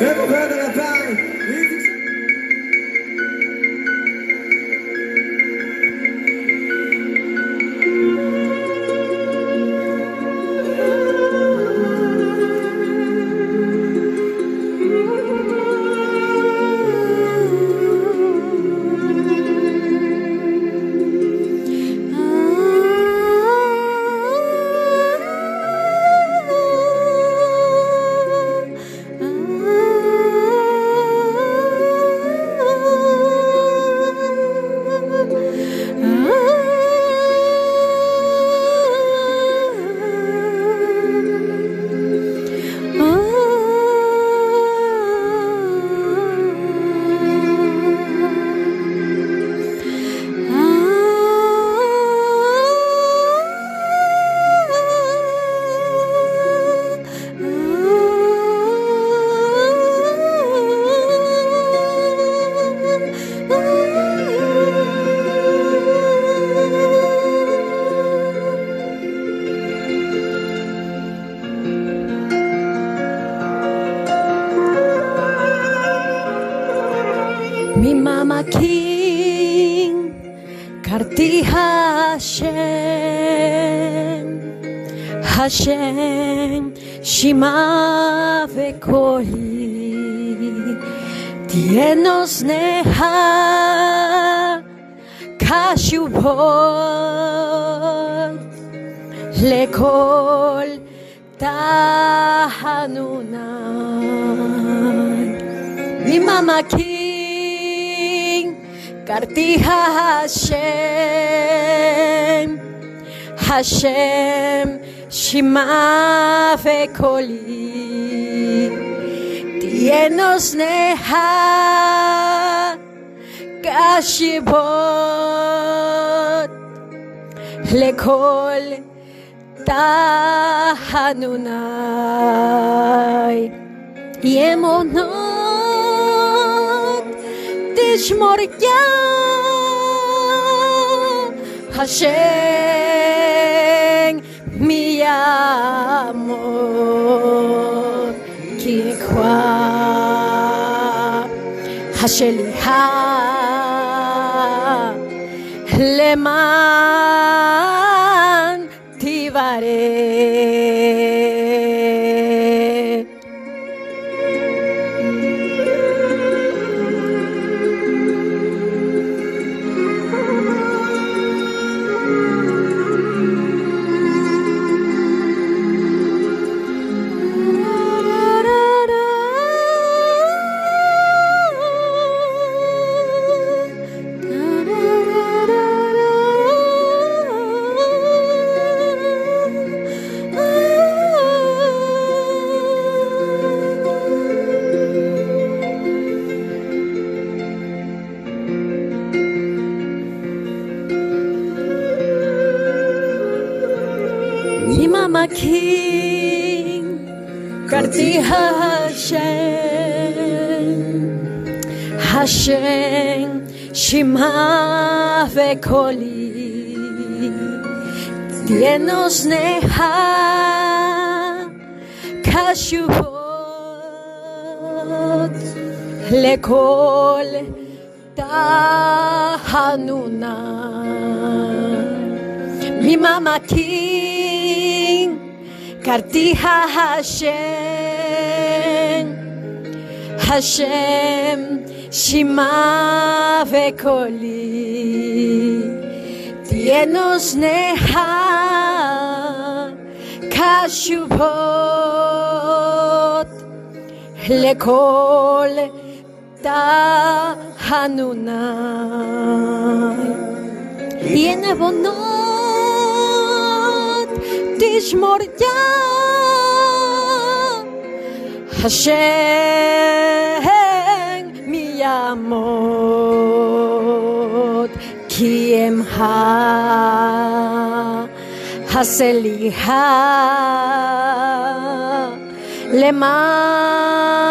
Amen. King karti Hashem. Hashem Shima vekoli. Tienos neha kashubot. Lekol tahanunai Mi mama king karti Hashem. Hashem Shima vekoli Tienos neha. Kashibot. Lekol tahanunai. Yemonot tishmor ya Hashem mi amor ki kwa השליחה למען Mama King, Karti Hashem, Hashem, Shima vekoli, tienos neha, kashuvot, lekol tahanuna. Mi mama king, karti Hashem, Hashem, Shima vekoli, tienos neha, kashuvot, lekol tahanunai. Tiene bonot, tishmor ya, Hashem mi amot, ki emha, haseliha, למען